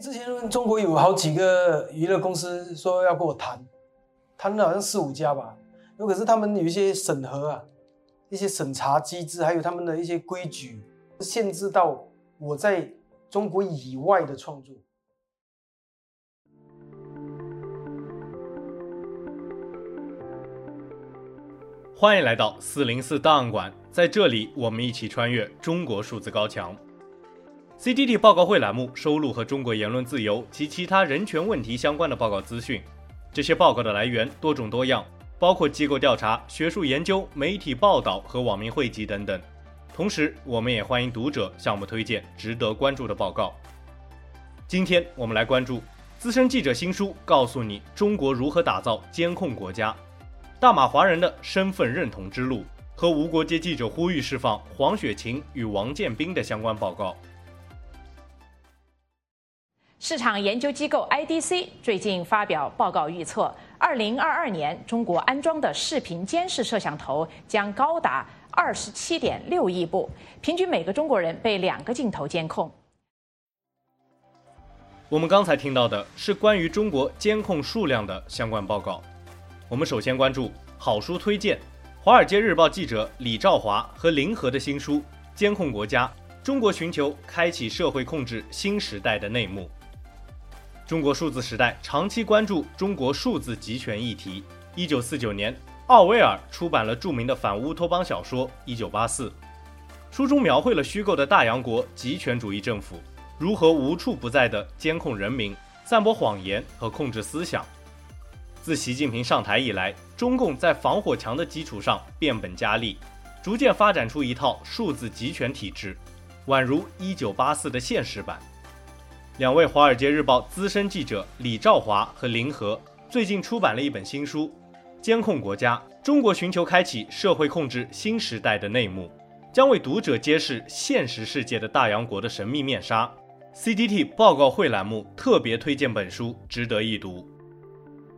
之前中国有好几个娱乐公司说要跟我谈，谈了好像四五家吧，有可是他们有一些审核啊，一些审查机制，还有他们的一些规矩，限制到我在中国以外的创作。欢迎来到四零四档案馆，在这里，我们一起穿越中国数字高墙。CDT 报告会栏目收录和中国言论自由及其他人权问题相关的报告资讯。这些报告的来源多种多样，包括机构调查、学术研究、媒体报道和网民汇集等等。同时，我们也欢迎读者向我们推荐值得关注的报告。今天我们来关注资深记者新书，告诉你中国如何打造监控国家。大马华人的身份认同之路和无国界记者呼吁释放黄雪晴与王建斌的相关报告。市场研究机构 IDC 最近发表报告预测，二零二二年中国安装的视频监视摄像头将高达二十七点六亿部，平均每个中国人被两个镜头监控。我们刚才听到的是关于中国监控数量的相关报告。我们首先关注好书推荐，《华尔街日报》记者李兆华和林和的新书《监控国家：中国寻求开启社会控制新时代的内幕》。中国数字时代长期关注中国数字集权议题。一九四九年，奥威尔出版了著名的反乌托邦小说《一九八四》，书中描绘了虚构的大洋国集权主义政府如何无处不在地监控人民、散播谎言和控制思想。自习近平上台以来，中共在防火墙的基础上变本加厉，逐渐发展出一套数字集权体制，宛如一九八四的现实版。两位《华尔街日报》资深记者李兆华和林和最近出版了一本新书《监控国家：中国寻求开启社会控制新时代的内幕》，将为读者揭示现实世界的大洋国的神秘面纱。CDT 报告会栏目特别推荐本书，值得一读。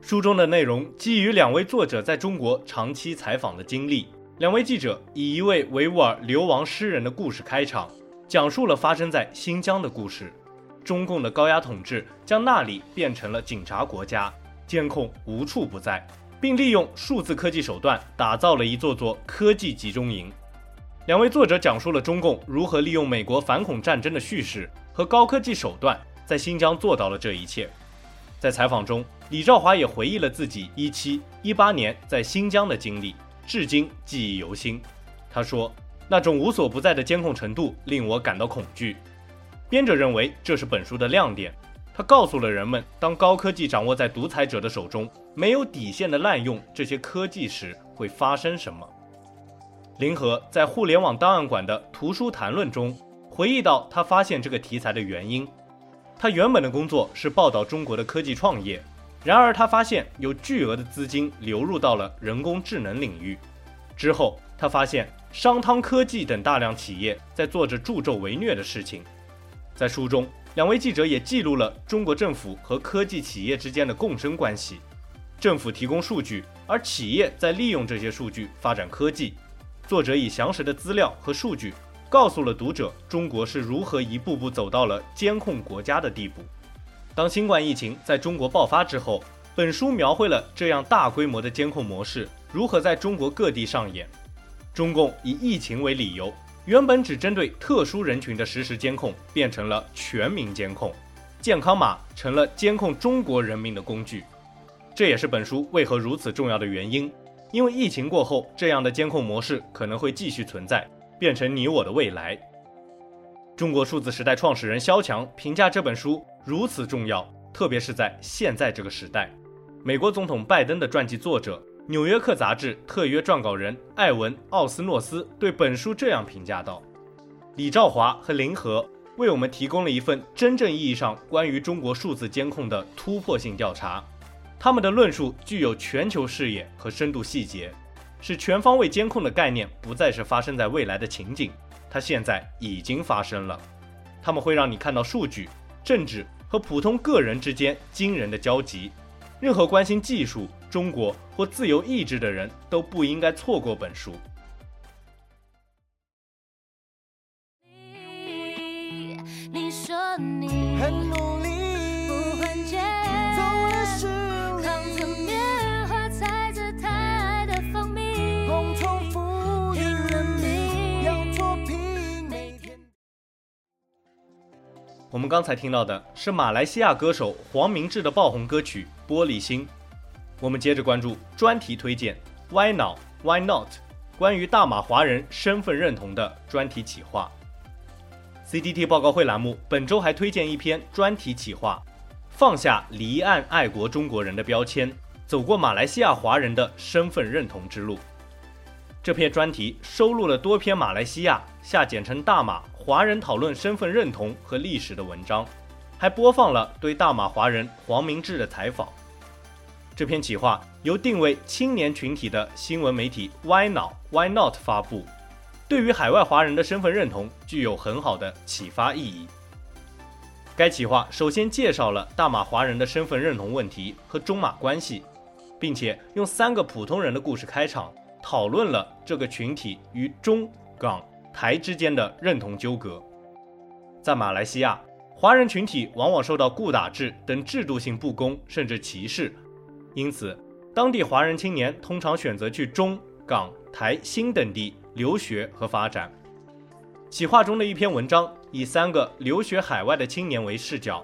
书中的内容基于两位作者在中国长期采访的经历。两位记者以一位维吾尔流亡诗人的故事开场，讲述了发生在新疆的故事。中共的高压统治将那里变成了警察国家，监控无处不在，并利用数字科技手段打造了一座座科技集中营。两位作者讲述了中共如何利用美国反恐战争的叙事和高科技手段，在新疆做到了这一切。在采访中，李兆华也回忆了自己一七一八年在新疆的经历，至今记忆犹新。他说：“那种无所不在的监控程度令我感到恐惧。”编者认为这是本书的亮点，他告诉了人们，当高科技掌握在独裁者的手中，没有底线的滥用这些科技时会发生什么。林和在互联网档案馆的图书谈论中回忆到，他发现这个题材的原因。他原本的工作是报道中国的科技创业，然而他发现有巨额的资金流入到了人工智能领域。之后，他发现商汤科技等大量企业在做着助纣为虐的事情。在书中，两位记者也记录了中国政府和科技企业之间的共生关系。政府提供数据，而企业在利用这些数据发展科技。作者以详实的资料和数据。告诉了读者，中国是如何一步步走到了监控国家的地步。当新冠疫情在中国爆发之后，本书描绘了这样大规模的监控模式如何在中国各地上演。中共以疫情为理由，原本只针对特殊人群的实时监控，变成了全民监控，健康码成了监控中国人民的工具。这也是本书为何如此重要的原因，因为疫情过后，这样的监控模式可能会继续存在。变成你我的未来。中国数字时代创始人肖强评价这本书如此重要，特别是在现在这个时代。美国总统拜登的传记作者、《纽约客》杂志特约撰稿人艾文·奥斯诺斯对本书这样评价道：“李兆华和林和为我们提供了一份真正意义上关于中国数字监控的突破性调查，他们的论述具有全球视野和深度细节。”使全方位监控的概念不再是发生在未来的情景，它现在已经发生了。他们会让你看到数据、政治和普通个人之间惊人的交集。任何关心技术、中国或自由意志的人都不应该错过本书。你说你很努力不太的共同了作品每天。我们刚才听到的是马来西亚歌手黄明志的爆红歌曲玻璃心。我们接着关注专题推荐：Why Now? Why Not? 关于大马华人身份认同的专题企划。C D T 报告会栏目本周还推荐一篇专题企划：放下离岸爱国中国人的标签，走过马来西亚华人的身份认同之路。这篇专题收录了多篇马来西亚（下简称大马）华人讨论身份认同和历史的文章，还播放了对大马华人黄明志的采访。这篇企划由定位青年群体的新闻媒体 Why Now Why Not 发布，对于海外华人的身份认同具有很好的启发意义。该企划首先介绍了大马华人的身份认同问题和中马关系，并且用三个普通人的故事开场。讨论了这个群体与中港台之间的认同纠葛。在马来西亚，华人群体往往受到固打制等制度性不公甚至歧视，因此，当地华人青年通常选择去中港台新等地留学和发展。企划中的一篇文章以三个留学海外的青年为视角，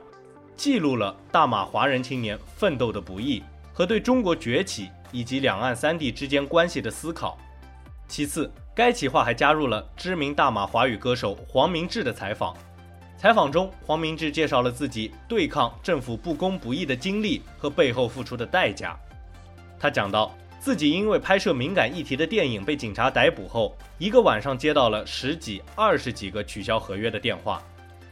记录了大马华人青年奋斗的不易和对中国崛起。以及两岸三地之间关系的思考。其次，该企划还加入了知名大马华语歌手黄明志的采访。采访中，黄明志介绍了自己对抗政府不公不义的经历和背后付出的代价。他讲到，自己因为拍摄敏感议题的电影被警察逮捕后，一个晚上接到了十几、二十几个取消合约的电话。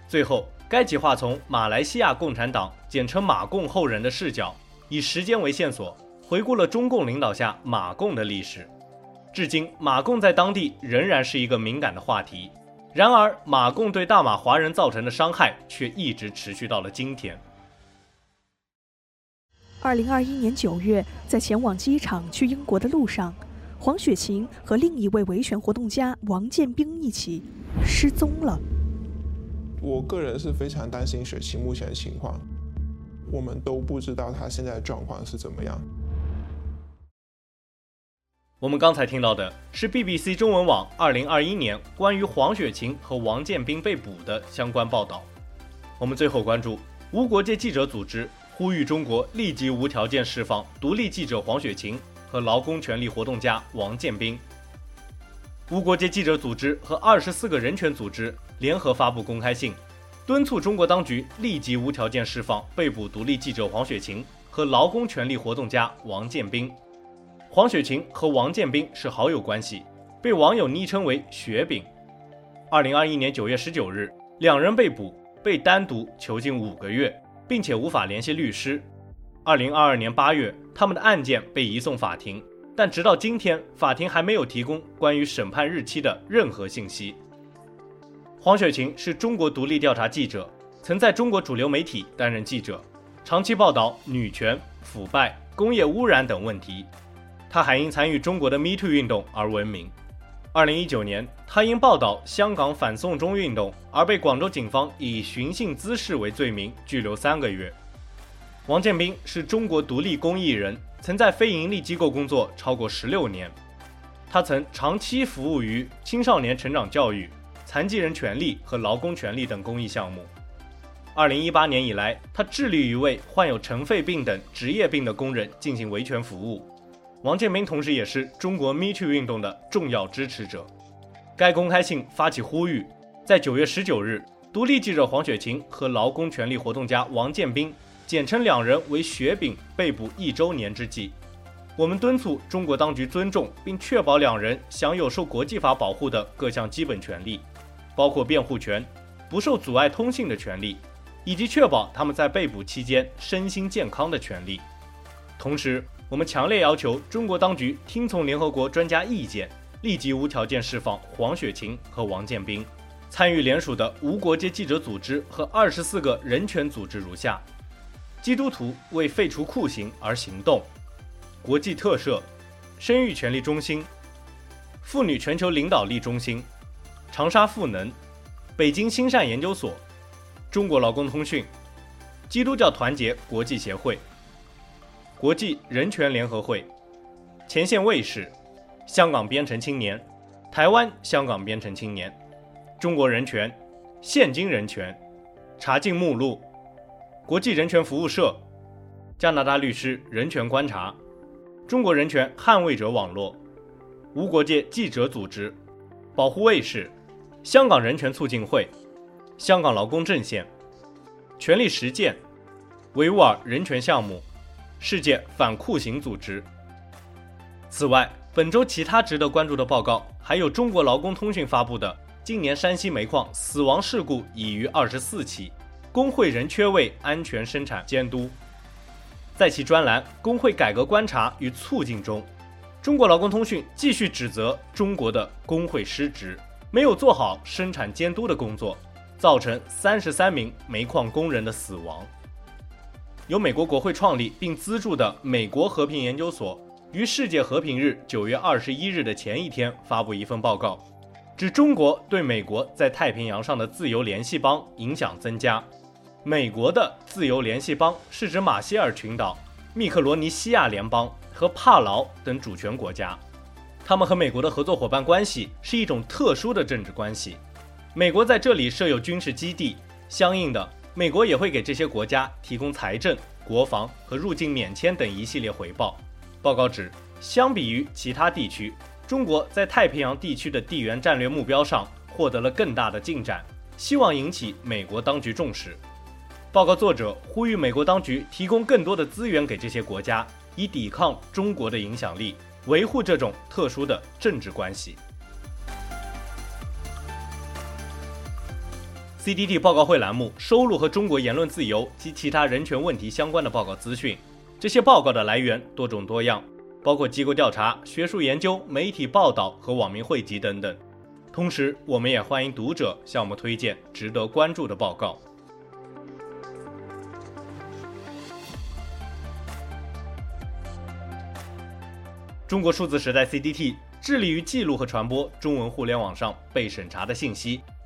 最后，该企划从马来西亚共产党（简称马共）后人的视角，以时间为线索。回顾了中共领导下马共的历史，至今马共在当地仍然是一个敏感的话题。然而，马共对大马华人造成的伤害却一直持续到了今天。二零二一年九月，在前往机场去英国的路上，黄雪晴和另一位维权活动家王建兵一起失踪了。我个人是非常担心雪晴目前的情况，我们都不知道她现在的状况是怎么样。我们刚才听到的是 BBC 中文网2021年关于黄雪晴和王建兵被捕的相关报道。我们最后关注无国界记者组织呼吁中国立即无条件释放独立记者黄雪晴和劳工权利活动家王建兵。无国界记者组织和二十四个人权组织联合发布公开信，敦促中国当局立即无条件释放被捕独立记者黄雪晴和劳工权利活动家王建兵。黄雪晴和王建兵是好友关系，被网友昵称为“雪饼”。二零二一年九月十九日，两人被捕，被单独囚禁五个月，并且无法联系律师。二零二二年八月，他们的案件被移送法庭，但直到今天，法庭还没有提供关于审判日期的任何信息。黄雪晴是中国独立调查记者，曾在中国主流媒体担任记者，长期报道女权、腐败、工业污染等问题。他还因参与中国的 Me Too 运动而闻名。二零一九年，他因报道香港反送中运动而被广州警方以寻衅滋事为罪名拘留三个月。王建兵是中国独立公益人，曾在非营利机构工作超过十六年。他曾长期服务于青少年成长教育、残疾人权利和劳工权利等公益项目。二零一八年以来，他致力于为患有尘肺病等职业病的工人进行维权服务。王建兵同时也是中国 Me Too 运动的重要支持者。该公开信发起呼吁，在九月十九日，独立记者黄雪晴和劳工权利活动家王建兵（简称两人为“雪饼”）被捕一周年之际，我们敦促中国当局尊重并确保两人享有受国际法保护的各项基本权利，包括辩护权、不受阻碍通信的权利，以及确保他们在被捕期间身心健康的权利。同时，我们强烈要求中国当局听从联合国专家意见，立即无条件释放黄雪晴和王建兵。参与联署的无国界记者组织和二十四个人权组织如下：基督徒为废除酷刑而行动，国际特赦，生育权利中心，妇女全球领导力中心，长沙赋能，北京新善研究所，中国劳工通讯，基督教团结国际协会。国际人权联合会、前线卫士、香港边城青年、台湾香港边城青年、中国人权、现今人权、查禁目录、国际人权服务社、加拿大律师人权观察、中国人权捍卫者网络、无国界记者组织、保护卫士、香港人权促进会、香港劳工阵线、权力实践、维吾尔人权项目、世界反酷刑组织。此外，本周其他值得关注的报告还有中国劳工通讯发布的今年山西煤矿死亡事故已逾二十四起，工会仍缺位安全生产监督。在其专栏《工会改革观察与促进》中，中国劳工通讯继续指责中国的工会失职，没有做好生产监督的工作，造成三十三名煤矿工人的死亡。由美国国会创立并资助的美国和平研究所。于世界和平日九月二十一日的前一天发布一份报告，指中国对美国在太平洋上的自由联系邦影响增加。美国的自由联系邦是指马歇尔群岛、密克罗尼西亚联邦和帕劳等主权国家，他们和美国的合作伙伴关系是一种特殊的政治关系。美国在这里设有军事基地，相应的，美国也会给这些国家提供财政、国防和入境免签等一系列回报。报告指，相比于其他地区，中国在太平洋地区的地缘战略目标上获得了更大的进展，希望引起美国当局重视。报告作者呼吁美国当局提供更多的资源给这些国家，以抵抗中国的影响力，维护这种特殊的政治关系。CDT 报告会栏目收录和中国言论自由及其他人权问题相关的报告资讯。这些报告的来源多种多样，包括机构调查、学术研究、媒体报道和网民汇集等等。同时，我们也欢迎读者向我们推荐值得关注的报告。中国数字时代 CDT 致力于记录和传播中文互联网上被审查的信息，